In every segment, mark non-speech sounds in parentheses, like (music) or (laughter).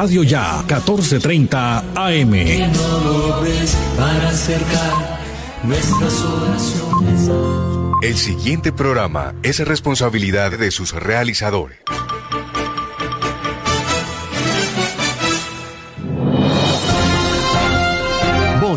Radio Ya 1430 AM. El siguiente programa es responsabilidad de sus realizadores.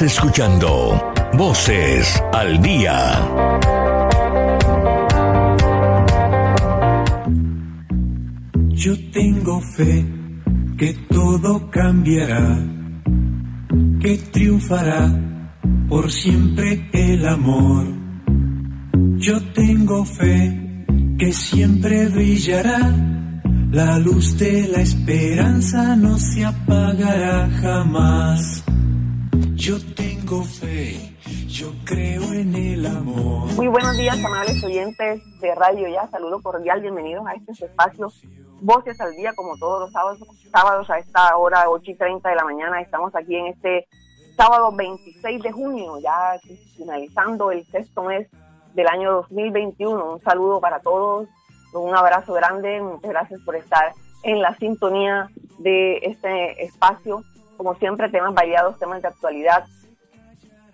Escuchando Voces al Día. Yo tengo fe que todo cambiará, que triunfará por siempre el amor. Yo tengo fe que siempre brillará, la luz de la esperanza no se apagará jamás. Yo tengo fe, yo creo en el amor. Muy buenos días, amables oyentes de Radio Ya. Saludo cordial, bienvenidos a este espacio Voces al Día, como todos los sábados, sábados a esta hora, 8 y 30 de la mañana. Estamos aquí en este sábado 26 de junio, ya finalizando el sexto mes del año 2021. Un saludo para todos, un abrazo grande, muchas gracias por estar en la sintonía de este espacio como siempre, temas variados, temas de actualidad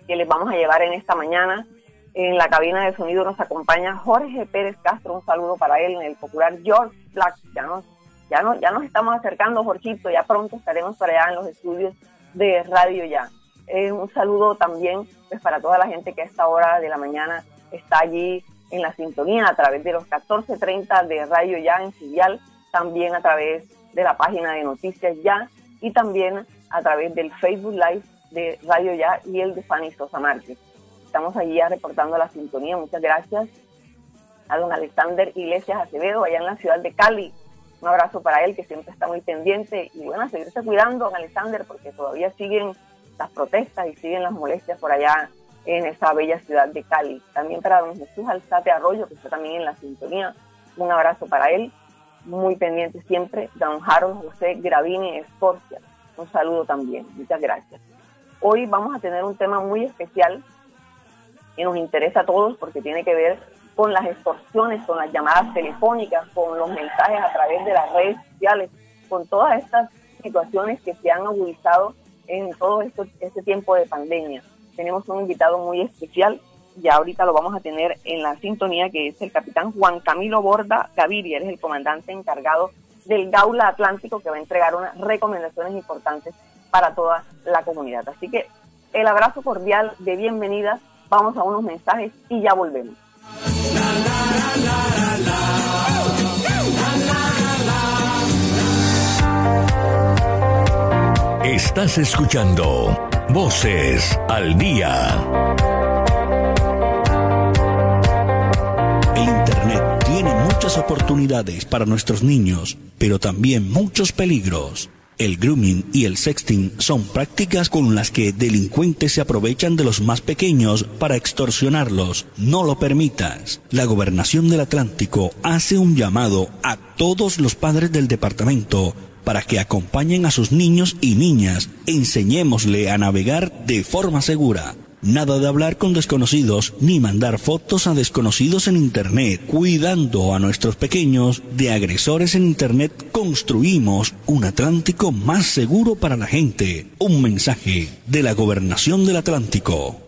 que les vamos a llevar en esta mañana. En la cabina de sonido nos acompaña Jorge Pérez Castro, un saludo para él en el popular George Black. Ya nos, ya nos, ya nos estamos acercando, Jorgito, ya pronto estaremos para allá en los estudios de Radio Ya. Eh, un saludo también pues, para toda la gente que a esta hora de la mañana está allí en la sintonía a través de los 14.30 de Radio Ya en Filial, también a través de la página de Noticias Ya y también a través del Facebook Live de Radio Ya y el de Fanny Sosa Márquez. Estamos allí ya reportando la sintonía. Muchas gracias a don Alexander Iglesias Acevedo, allá en la ciudad de Cali. Un abrazo para él, que siempre está muy pendiente. Y bueno, a seguirse cuidando, don Alexander, porque todavía siguen las protestas y siguen las molestias por allá en esa bella ciudad de Cali. También para don Jesús Alzate Arroyo, que está también en la sintonía. Un abrazo para él, muy pendiente siempre. Don Harold José Gravini Escorcia un saludo también. Muchas gracias. Hoy vamos a tener un tema muy especial que nos interesa a todos porque tiene que ver con las extorsiones, con las llamadas telefónicas, con los mensajes a través de las redes sociales, con todas estas situaciones que se han agudizado en todo este tiempo de pandemia. Tenemos un invitado muy especial, ya ahorita lo vamos a tener en la sintonía, que es el capitán Juan Camilo Borda Gaviria, es el comandante encargado del Gaula Atlántico que va a entregar unas recomendaciones importantes para toda la comunidad. Así que el abrazo cordial de bienvenida, vamos a unos mensajes y ya volvemos. Estás escuchando Voces al Día. Oportunidades para nuestros niños, pero también muchos peligros. El grooming y el sexting son prácticas con las que delincuentes se aprovechan de los más pequeños para extorsionarlos. No lo permitas. La gobernación del Atlántico hace un llamado a todos los padres del departamento para que acompañen a sus niños y niñas. Enseñémosle a navegar de forma segura. Nada de hablar con desconocidos ni mandar fotos a desconocidos en Internet. Cuidando a nuestros pequeños de agresores en Internet, construimos un Atlántico más seguro para la gente. Un mensaje de la Gobernación del Atlántico.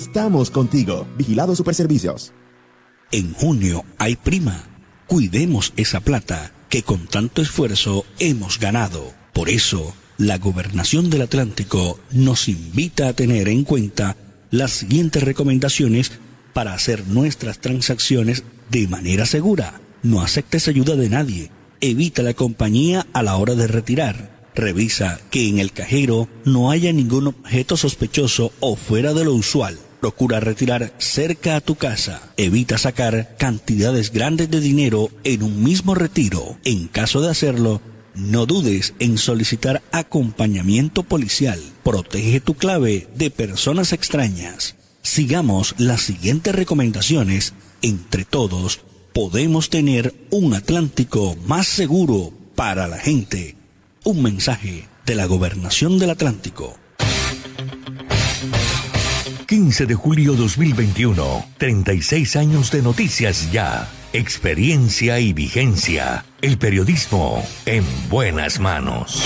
Estamos contigo. Vigilado Superservicios. En junio hay prima. Cuidemos esa plata que con tanto esfuerzo hemos ganado. Por eso, la Gobernación del Atlántico nos invita a tener en cuenta las siguientes recomendaciones para hacer nuestras transacciones de manera segura. No aceptes ayuda de nadie. Evita la compañía a la hora de retirar. Revisa que en el cajero no haya ningún objeto sospechoso o fuera de lo usual. Procura retirar cerca a tu casa. Evita sacar cantidades grandes de dinero en un mismo retiro. En caso de hacerlo, no dudes en solicitar acompañamiento policial. Protege tu clave de personas extrañas. Sigamos las siguientes recomendaciones. Entre todos, podemos tener un Atlántico más seguro para la gente. Un mensaje de la Gobernación del Atlántico. 15 de julio 2021, 36 años de noticias ya, experiencia y vigencia. El periodismo en buenas manos.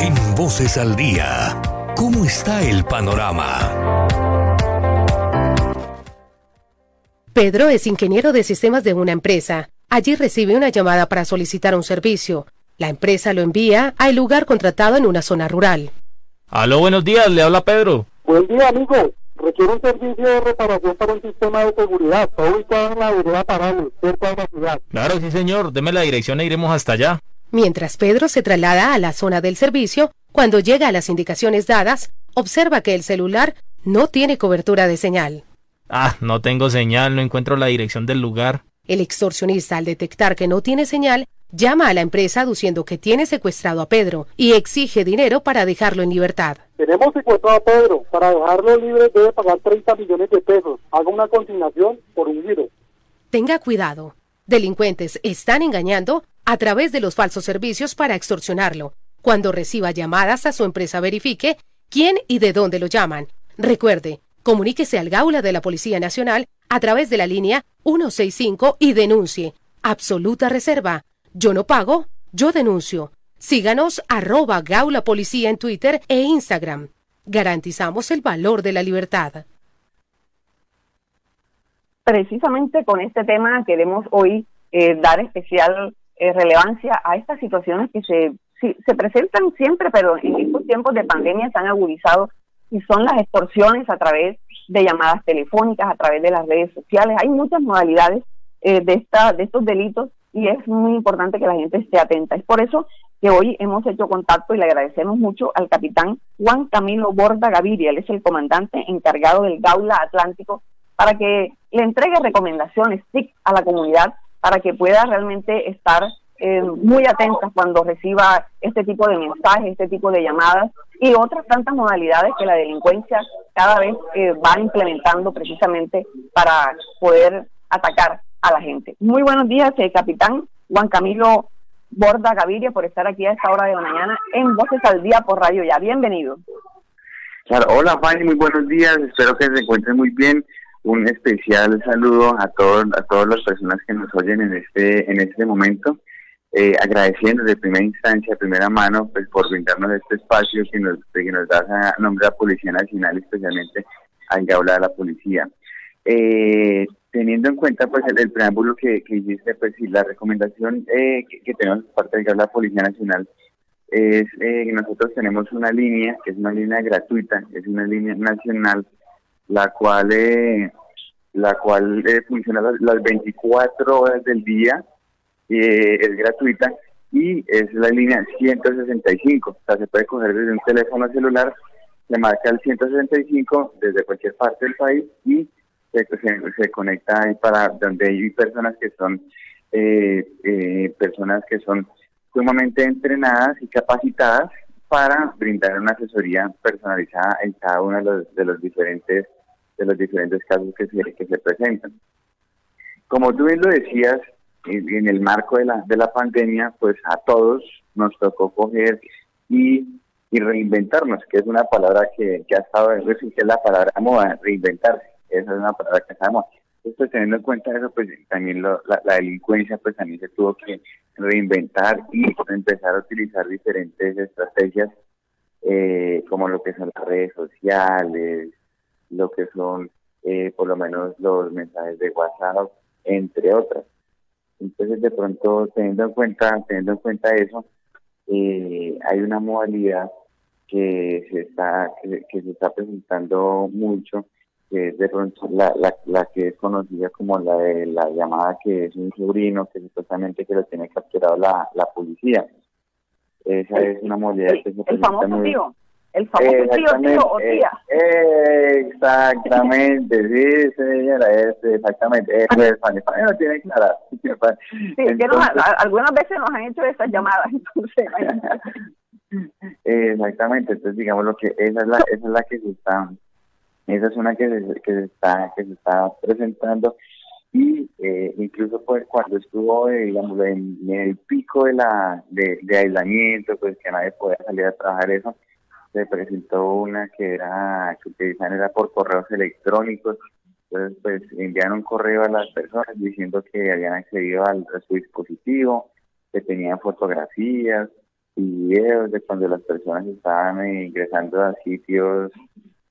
En Voces al Día, ¿cómo está el panorama? Pedro es ingeniero de sistemas de una empresa. Allí recibe una llamada para solicitar un servicio. La empresa lo envía al lugar contratado en una zona rural. Aló, buenos días, le habla Pedro. Buen día, amigo. Requiere un servicio de reparación para un sistema de seguridad. Está ubicado en la vereda Parales, cerca de la ciudad. Claro, sí, señor. Deme la dirección e iremos hasta allá. Mientras Pedro se traslada a la zona del servicio, cuando llega a las indicaciones dadas, observa que el celular no tiene cobertura de señal. Ah, no tengo señal, no encuentro la dirección del lugar. El extorsionista, al detectar que no tiene señal, llama a la empresa aduciendo que tiene secuestrado a Pedro y exige dinero para dejarlo en libertad. Tenemos secuestrado a Pedro. Para dejarlo libre debe pagar 30 millones de pesos. Haga una consignación por un giro. Tenga cuidado. Delincuentes están engañando a través de los falsos servicios para extorsionarlo. Cuando reciba llamadas a su empresa verifique quién y de dónde lo llaman. Recuerde, comuníquese al Gaula de la Policía Nacional a través de la línea 165 y denuncie. Absoluta reserva. Yo no pago, yo denuncio. Síganos arroba Gaula Policía en Twitter e Instagram. Garantizamos el valor de la libertad. Precisamente con este tema queremos hoy eh, dar especial eh, relevancia a estas situaciones que se, se presentan siempre, pero en estos tiempos de pandemia se han agudizado y son las extorsiones a través de llamadas telefónicas, a través de las redes sociales. Hay muchas modalidades eh, de, esta, de estos delitos y es muy importante que la gente esté atenta. Es por eso que hoy hemos hecho contacto y le agradecemos mucho al capitán Juan Camilo Borda Gaviria, él es el comandante encargado del Gaula Atlántico, para que le entregue recomendaciones TIC a la comunidad para que pueda realmente estar eh, muy atenta cuando reciba este tipo de mensajes, este tipo de llamadas y otras tantas modalidades que la delincuencia cada vez eh, va implementando precisamente para poder atacar a la gente. Muy buenos días, eh, capitán Juan Camilo Borda Gaviria, por estar aquí a esta hora de la mañana en Voces al Día por Radio Ya. Bienvenido. Claro, hola Fanny, muy buenos días, espero que se encuentren muy bien un especial saludo a todos a todas las personas que nos oyen en este en este momento eh, agradeciendo de primera instancia de primera mano pues por brindarnos este espacio que nos que nos da a nombre de la policía nacional especialmente al hablar de la policía. Eh, teniendo en cuenta pues el, preámbulo que, que hiciste pues sí la recomendación eh, que, tenemos por parte de la policía nacional es eh, nosotros tenemos una línea, que es una línea gratuita, es una línea nacional, la cual eh, la cual eh, funciona las, 24 horas del día, eh, es gratuita y es la línea 165. O sea, se puede coger desde un teléfono celular, se marca el 165 desde cualquier parte del país y se, se, conecta ahí para donde hay personas que son eh, personas que son sumamente entrenadas y capacitadas para brindar una asesoría personalizada en cada uno de los, de los diferentes de los diferentes casos que se, que se presentan. Como tú bien lo decías, en, el marco de la, de la pandemia, pues a todos nos tocó coger y, y reinventarnos, que es una palabra que, que ha estado, es la palabra moda, reinventarse, esa es una palabra que moda. Pues teniendo en cuenta eso, pues también la, la, delincuencia pues también se tuvo que reinventar y empezar a utilizar diferentes estrategias eh, como lo que son las redes sociales, lo que son eh, por lo menos los mensajes de WhatsApp, entre otras. Entonces, de pronto, teniendo en cuenta, teniendo en cuenta eso, eh, hay una modalidad que se está que, se está presentando mucho, que es de pronto la, la, la que es conocida como la de la llamada que es un sobrino que supuestamente que lo tiene capturado la, la policía. Esa es una modalidad que se presenta muy, el famoso tío, tío o tía. exactamente, sí, señora, es, exactamente. Es, España, España no tiene clara. (laughs) Sí, que nos, algunas veces nos han hecho esas llamadas, (laughs) entonces. exactamente, entonces digamos lo que esa es la, esa es la que se está, esa es una que se, que se está, que se está presentando y eh, incluso pues cuando estuvo digamos en, el pico de la de, de aislamiento pues que nadie podía salir a trabajar eso se presentó una que era que utilizaban era por correos electrónicos. Entonces pues enviaron un correo a las personas diciendo que habían accedido al, a su dispositivo que tenían fotografías y videos de cuando las personas estaban eh, ingresando a sitios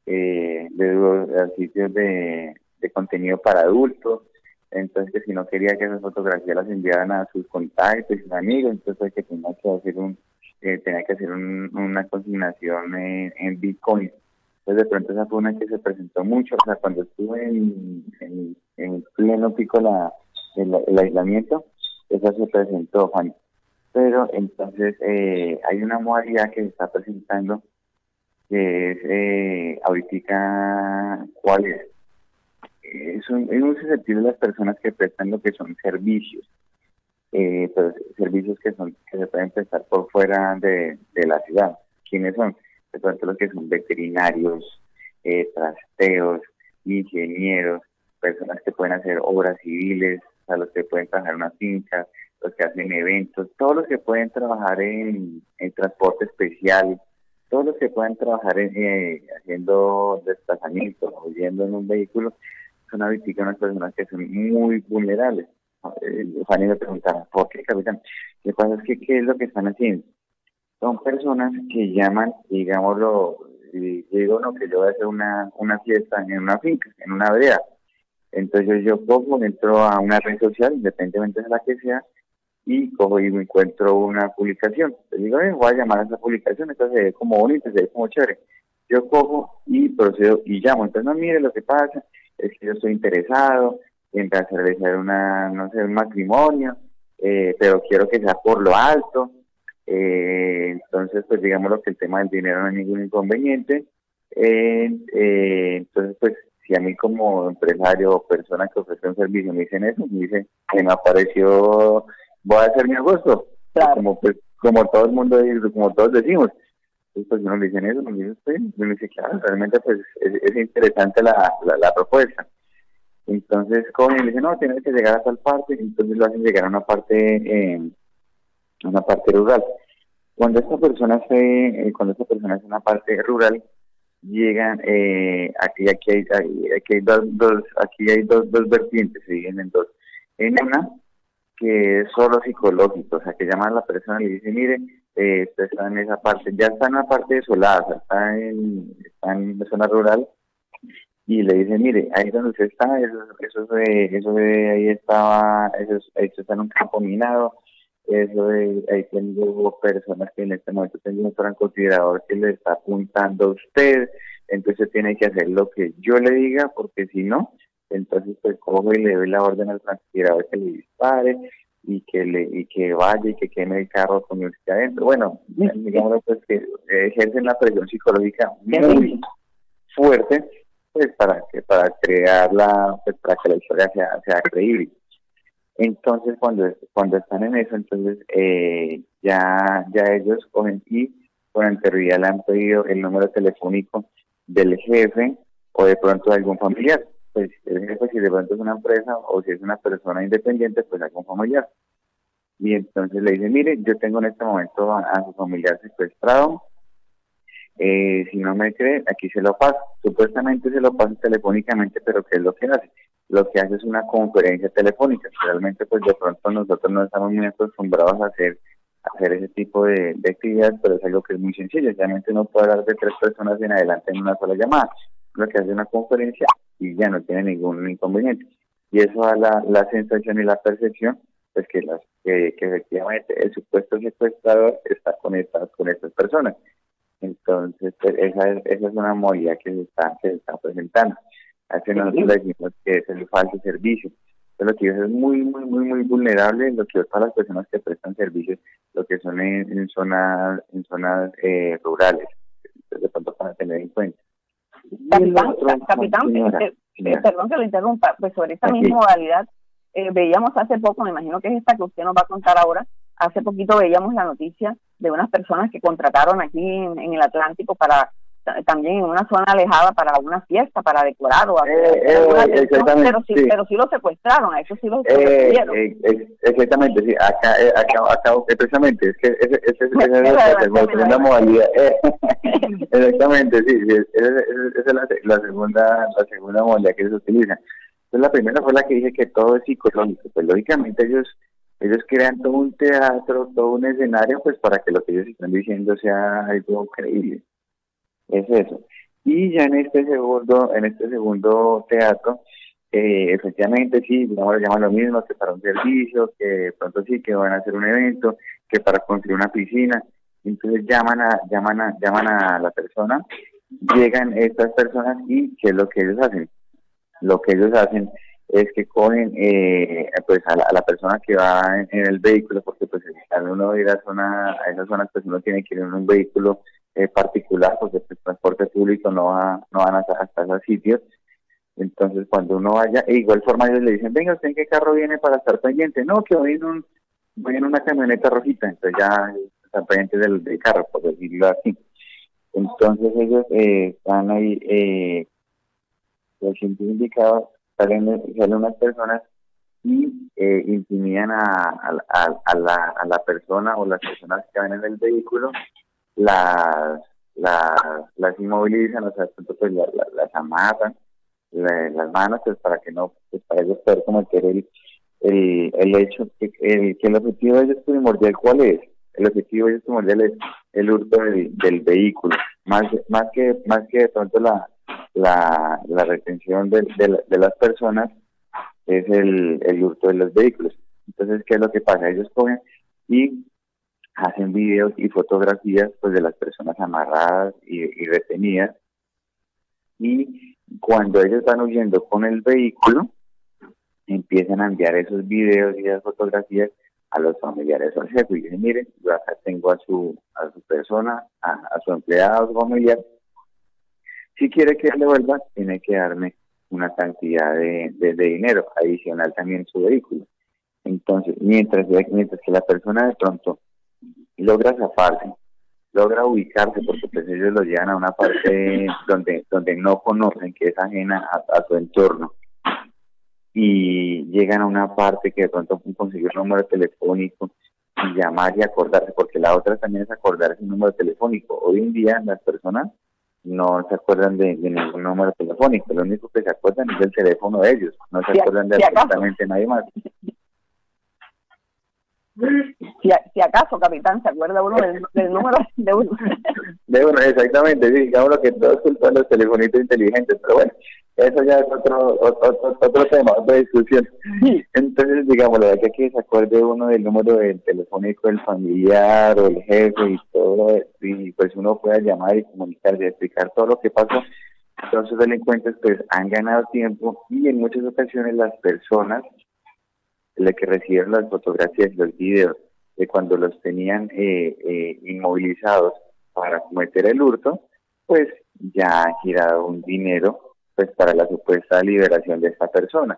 eh, de sitios de, contenido para adultos. Entonces que si no quería que esas fotografías las enviaran a sus contactos y sus amigos entonces que tenía que hacer un tenía que hacer una consignación en, Bitcoin. Entonces de pronto esa fue una que se presentó mucho, o sea, cuando estuve en, en, pleno pico la, el, aislamiento, esa se presentó, Juan. Pero entonces eh, hay una modalidad que se está presentando que es eh, ahorita, ¿cuál es? Es un, es un susceptible de las personas que prestan lo que son servicios eh, pues, servicios que son que se pueden prestar por fuera de, la ciudad. ¿Quiénes son? De pronto los que son veterinarios, eh, trasteos, ingenieros, personas que pueden hacer obras civiles, o los que pueden trabajar en una finca, los que hacen eventos, todos los que pueden trabajar en, transporte especial, todos los que pueden trabajar en, eh, haciendo desplazamientos o yendo en un vehículo, son ahorita unas personas que son muy vulnerables. Fanny le preguntaba, ¿por qué, capitán? Lo que pasa es que, ¿qué es lo que están haciendo? Son personas que llaman, digámoslo, digo, no, que yo voy a hacer una, una fiesta en una finca, en una vereda. Entonces yo cojo, entro a una red social, independientemente de la que sea, y cojo y me encuentro una publicación. Le digo, eh, voy a llamar a esa publicación, entonces se ve como bonito, se ve como chévere. Yo cojo y procedo y llamo. Entonces, no, mire, lo que pasa es que yo estoy interesado, en realizar una, no sé, un matrimonio, eh, pero quiero que sea por lo alto. Eh, entonces, pues digamos que el tema del dinero no hay ningún inconveniente. Eh, entonces, pues si a mí como empresario o persona que ofrece un servicio me dicen eso, me dicen que me apareció, voy a hacer mi agosto, como pues como todo el mundo, como todos decimos. Entonces, pues uno me dicen eso, me dicen, sí, me dice, claro, realmente pues es, interesante la, la propuesta. Entonces cogen y le dicen, no, tienes que llegar a tal parte, entonces lo hacen llegar a una parte, eh, una parte rural. Cuando esta persona se, eh, cuando esta persona es una parte rural, llegan, eh, aquí, aquí hay, aquí hay dos, dos, aquí hay dos, dos vertientes, se dividen en dos. En una, que es solo psicológico, o sea, que llaman a la persona y le dicen, mire, eh, está en esa parte, ya está en una parte desolada, o está en, está en la zona rural, y le dice, mire, ahí donde usted está, eso, eso, de, eso de ahí estaba, eso, eso está en un campo minado, eso de, ahí tengo personas que en este momento tengo un francotirador que le está apuntando a usted, entonces tiene que hacer lo que yo le diga, porque si no, entonces pues cojo y le doy la orden al francotirador que le dispare y que le y que vaya y que queme el carro con usted adentro. Bueno, digamos pues que ejercen la presión psicológica muy fuerte pues para que para crear la pues, para que la historia sea, sea creíble. Entonces cuando cuando están en eso, entonces eh, ya ya ellos cogen y con anterioridad le han pedido el número telefónico del jefe o de pronto de algún familiar. Pues el jefe si de pronto es una empresa o si es una persona independiente, pues algún familiar. Y entonces le dice, mire, yo tengo en este momento a, su familiar secuestrado, eh, si no me cree, aquí se lo paso. Supuestamente se lo pasa telefónicamente, pero ¿qué es lo que hace? Lo que hace es una conferencia telefónica. Realmente, pues de pronto nosotros no estamos muy acostumbrados a hacer ese tipo de, actividades, pero es algo que es muy sencillo. Realmente uno puede hablar de tres personas en adelante en una sola llamada. Lo que hace una conferencia y ya no tiene ningún inconveniente. Y eso da la, sensación y la percepción pues que las que, efectivamente el supuesto secuestrador está con estas con estas personas entonces pues, esa es, esa es una modalidad que se está se está presentando. Hace nosotros decimos que es el falso servicio. Pero lo que es muy muy muy muy vulnerable lo que es para las personas que prestan servicios lo que son en, zonas en zonas eh, rurales de pronto para tener en cuenta. Capitán, eh, eh, perdón que lo interrumpa pues sobre esta misma modalidad eh, veíamos hace poco, me imagino que es esta que usted nos va a contar ahora, hace poquito veíamos la noticia de unas personas que contrataron aquí en, el Atlántico para también en una zona alejada para una fiesta, para decorar o hacer eh, eh, pero sí, pero sí lo secuestraron, a eso sí lo secuestraron. exactamente, sí, acá, acá, acá, precisamente, es que esa es la, segunda modalidad. exactamente, sí, esa es la, la, segunda, la segunda modalidad que se utiliza la primera fue la que dije que todo es psicológico. Pues lógicamente ellos ellos crean todo un teatro, todo un escenario, pues para que lo que ellos están diciendo sea algo creíble. Es eso. Y ya en este segundo, en este segundo teatro, eh, efectivamente sí, digamos, llaman lo mismo, que para un servicio, que pronto sí, que van a hacer un evento, que para construir una piscina. Entonces llaman a, llaman a, llaman a la persona, llegan estas personas y ¿qué es lo que ellos hacen? lo que ellos hacen es que cogen eh, pues a la, persona que va en, el vehículo, porque pues al uno ir a, zona, a esas zonas pues uno tiene que ir en un vehículo eh, particular, porque el transporte público no va, no van hasta, hasta esos sitios. Entonces cuando uno vaya, e igual forma ellos le dicen, venga, ¿usted en qué carro viene para estar pendiente? No, que voy en, un, voy en una camioneta rojita, entonces ya están pendientes del, del carro, por decirlo así. Entonces ellos eh, están ahí eh, los indicados salen, salen unas personas y eh, intimidan a, a, a, la, a la persona o las personas que van en el vehículo, las, las, las inmovilizan, o sea, pues, las amarran, las manos, pues para que no, pues para ellos poder cometer el, el, el hecho que el, que el objetivo de ellos primordial, ¿cuál es? El objetivo de ellos primordial es el hurto del, del vehículo, más, más que, más que de pronto la, la, la retención de, de, las personas es el, el hurto de los vehículos. Entonces, ¿qué es lo que pasa? Ellos cogen y hacen videos y fotografías pues de las personas amarradas y, retenidas y cuando ellos van huyendo con el vehículo empiezan a enviar esos videos y esas fotografías a los familiares al jefe y dicen miren yo acá tengo a su a su persona a, a su empleado a su familiar si quiere que le vuelva, tiene que darme una cantidad de, dinero adicional también su vehículo. Entonces, mientras, mientras que la persona de pronto logra zafarse, logra ubicarse, porque pues ellos lo llevan a una parte donde, donde no conocen, que es ajena a, su entorno, y llegan a una parte que de pronto conseguir un número telefónico y llamar y acordarse, porque la otra también es acordarse un número telefónico. Hoy en día las personas no se acuerdan de, ningún número telefónico, lo único que se acuerdan es del teléfono de ellos, no se acuerdan de absolutamente nadie más. Si, si acaso, capitán, ¿se acuerda uno del, número de uno? (laughs) De uno, exactamente, sí, digamos que todos culpan los telefonitos inteligentes, pero bueno, eso ya es otro otro, otro tema, otra discusión. Entonces, digamos, la verdad que se acuerde uno del número del telefónico del familiar o el jefe y todo, y pues uno pueda llamar y comunicar y explicar todo lo que pasó. Entonces, delincuentes pues han ganado tiempo y en muchas ocasiones las personas la que recibieron las fotografías y los videos de cuando los tenían eh, eh, inmovilizados para cometer el hurto, pues ya han girado un dinero pues para la supuesta liberación de esta persona,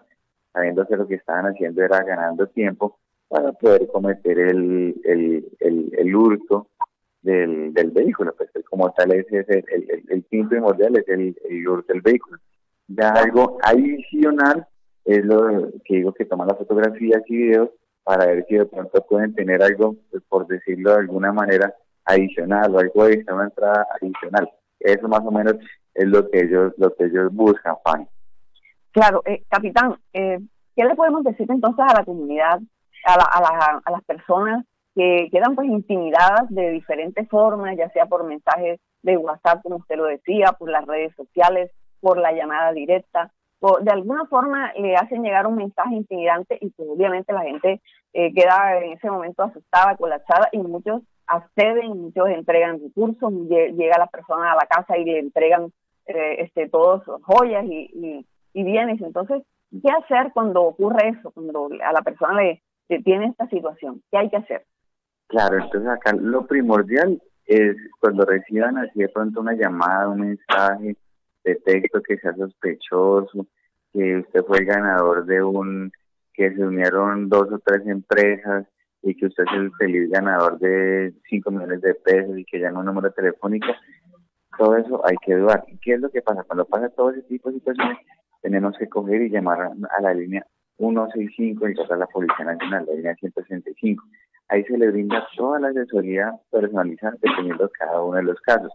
sabiendo que lo que estaban haciendo era ganando tiempo para poder cometer el, el, el, hurto del, del vehículo, pues como tal es, el, el, el, fin primordial es el, el hurto del vehículo. Ya algo adicional es lo que digo que toman las fotografías y videos para ver si de pronto pueden tener algo, pues, por decirlo de alguna manera, adicional o algo de una entrada adicional. Eso más o menos es lo que ellos lo que ellos buscan, Fanny. Claro, eh, capitán, eh, ¿qué le podemos decir entonces a la comunidad, a, la, a, las personas que quedan pues intimidadas de diferentes formas, ya sea por mensajes de WhatsApp, como usted lo decía, por las redes sociales, por la llamada directa? De alguna forma le hacen llegar un mensaje intimidante y pues obviamente la gente eh, queda en ese momento asustada, colapsada y muchos acceden, muchos entregan recursos, llega la persona a la casa y le entregan eh, este todos joyas y, y, bienes. Entonces, ¿qué hacer cuando ocurre eso? Cuando a la persona le, le tiene esta situación, ¿qué hay que hacer? Claro, entonces acá lo primordial es cuando reciban así de pronto una llamada, un mensaje, de texto que sea sospechoso, que usted fue el ganador de un, que se unieron dos o tres empresas y que usted es el feliz ganador de 5 millones de pesos y que llama un número telefónico, todo eso hay que dudar. ¿Qué es lo que pasa? Cuando pasa todo ese tipo de situaciones, tenemos que coger y llamar a la línea 165 y a la Policía Nacional, la línea 165. Ahí se le brinda toda la asesoría personalizada dependiendo de cada uno de los casos.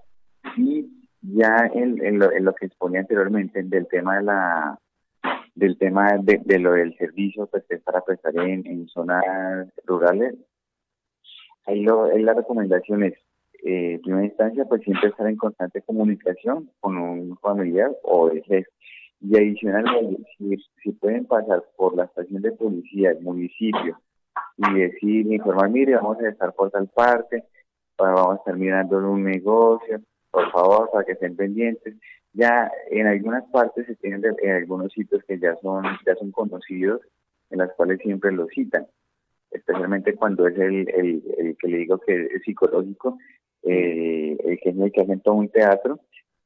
Y ya en, lo, que exponía anteriormente del tema de la del tema de, lo del servicio pues es para prestar en, zonas rurales ahí lo la recomendación es eh, en primera instancia pues siempre estar en constante comunicación con un familiar o el jefe. Y adicionalmente si, si pueden pasar por la estación de policía del municipio y decir informar mire vamos a estar por tal parte vamos a estar mirando un negocio por favor, para que estén pendientes. Ya en algunas partes se tienen en algunos sitios que ya son ya son conocidos, en las cuales siempre lo citan, especialmente cuando es el, el, que le digo que es psicológico, el que es el que hacen todo un teatro,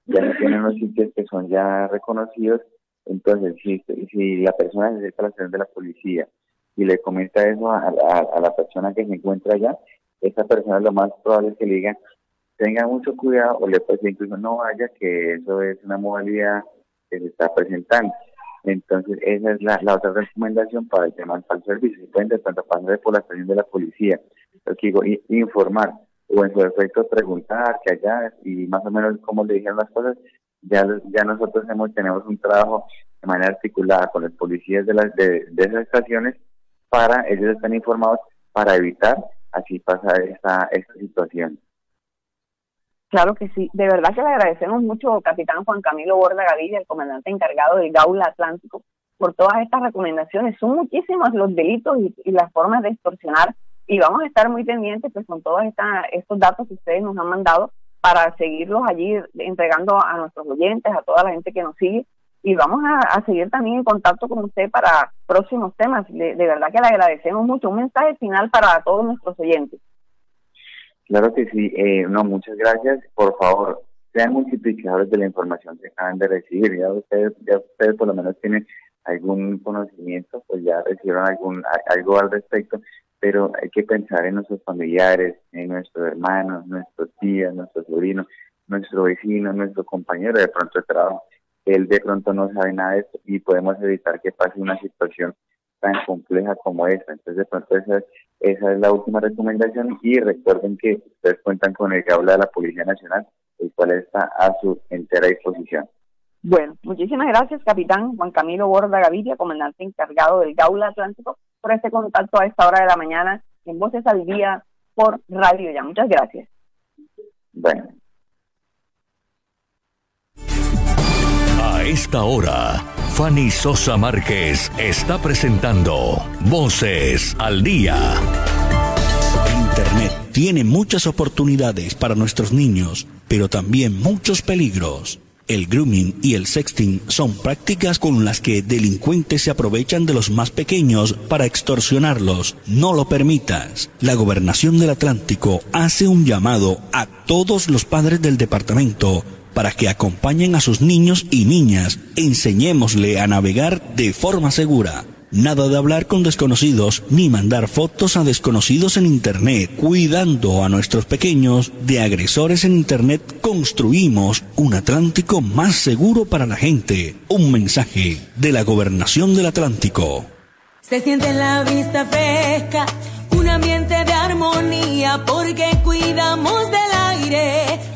ya no tienen unos sitios que son ya reconocidos, entonces si, si la persona se acerca a la estación de la policía y le comenta eso a, a, la persona que se encuentra allá, esa persona lo más probable es que le diga, tenga mucho cuidado o le puede incluso no vaya, que eso es una modalidad que se está presentando. Entonces, esa es la, otra recomendación para el tema del servicio. Pueden de por la estación de la policía, lo digo, informar o en su efecto preguntar que allá y más o menos cómo le dijeron las cosas, ya nosotros hemos tenemos un trabajo de manera articulada con los policías de las de esas estaciones para ellos están informados para evitar así pasar esta esta situación. Claro que sí. De verdad que le agradecemos mucho, capitán Juan Camilo Borda Gaviria, el comandante encargado del Gaula Atlántico, por todas estas recomendaciones. Son muchísimos los delitos y, las formas de extorsionar y vamos a estar muy pendientes pues con todos estos datos que ustedes nos han mandado para seguirlos allí entregando a nuestros oyentes, a toda la gente que nos sigue y vamos a, seguir también en contacto con usted para próximos temas. de verdad que le agradecemos mucho. Un mensaje final para todos nuestros oyentes. Claro que sí, eh, no, muchas gracias. Por favor, sean multiplicadores de la información que acaban de recibir. Ya ustedes, ya ustedes por lo menos tienen algún conocimiento, pues ya recibieron algún algo al respecto, pero hay que pensar en nuestros familiares, en nuestros hermanos, nuestros tías, nuestros sobrinos, nuestro vecino, nuestro compañero de pronto de trabajo. Él de pronto no sabe nada de esto y podemos evitar que pase una situación tan compleja como esta. Entonces, de pronto, esa, esa es la última recomendación y recuerden que ustedes cuentan con el que habla de la Policía Nacional, el cual está a su entera disposición. Bueno, muchísimas gracias, capitán Juan Camilo Borda Gaviria, comandante encargado del Gaula Atlántico, por este contacto a esta hora de la mañana en Voces al Día por Radio Ya. Muchas gracias. Bueno. A esta hora, Fanny Sosa Márquez está presentando Voces al Día. Internet tiene muchas oportunidades para nuestros niños, pero también muchos peligros. El grooming y el sexting son prácticas con las que delincuentes se aprovechan de los más pequeños para extorsionarlos. No lo permitas. La gobernación del Atlántico hace un llamado a todos los padres del departamento para que acompañen a sus niños y niñas. Enseñémosle a navegar de forma segura. Nada de hablar con desconocidos ni mandar fotos a desconocidos en Internet. Cuidando a nuestros pequeños de agresores en Internet, construimos un Atlántico más seguro para la gente. Un mensaje de la Gobernación del Atlántico. Se siente en la vista fresca, un ambiente de armonía, porque cuidamos del aire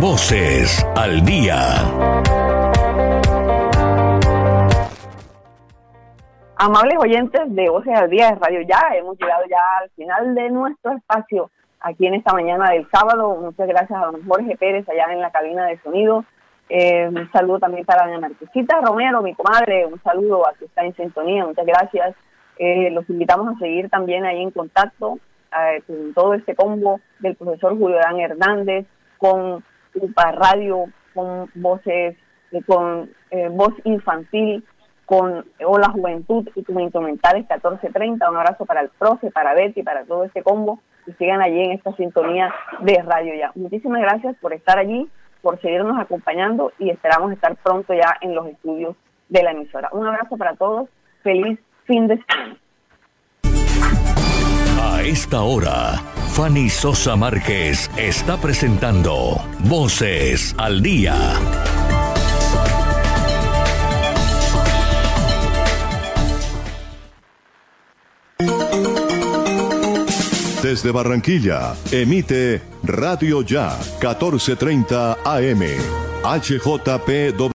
Voces al Día. Amables oyentes de Voces al Día de Radio Ya, hemos llegado ya al final de nuestro espacio aquí en esta mañana del sábado. Muchas gracias a don Jorge Pérez allá en la cabina de sonido. Eh, un saludo también para doña Marquesita Romero, mi comadre. Un saludo a que está en sintonía. Muchas gracias. Eh, los invitamos a seguir también ahí en contacto eh, con todo este combo del profesor Julio Dan Hernández, con UPA Radio, con voces, con voz infantil con Hola Juventud y con Instrumentales 1430. Un abrazo para el profe, para Betty, para todo este combo que sigan allí en esta sintonía de Radio Ya. Muchísimas gracias por estar allí, por seguirnos acompañando y esperamos estar pronto ya en los estudios de la emisora. Un abrazo para todos. Feliz fin de semana. A esta hora, Fanny Sosa Márquez está presentando Voces al Día. Desde Barranquilla, emite Radio Ya, 1430 AM, HJP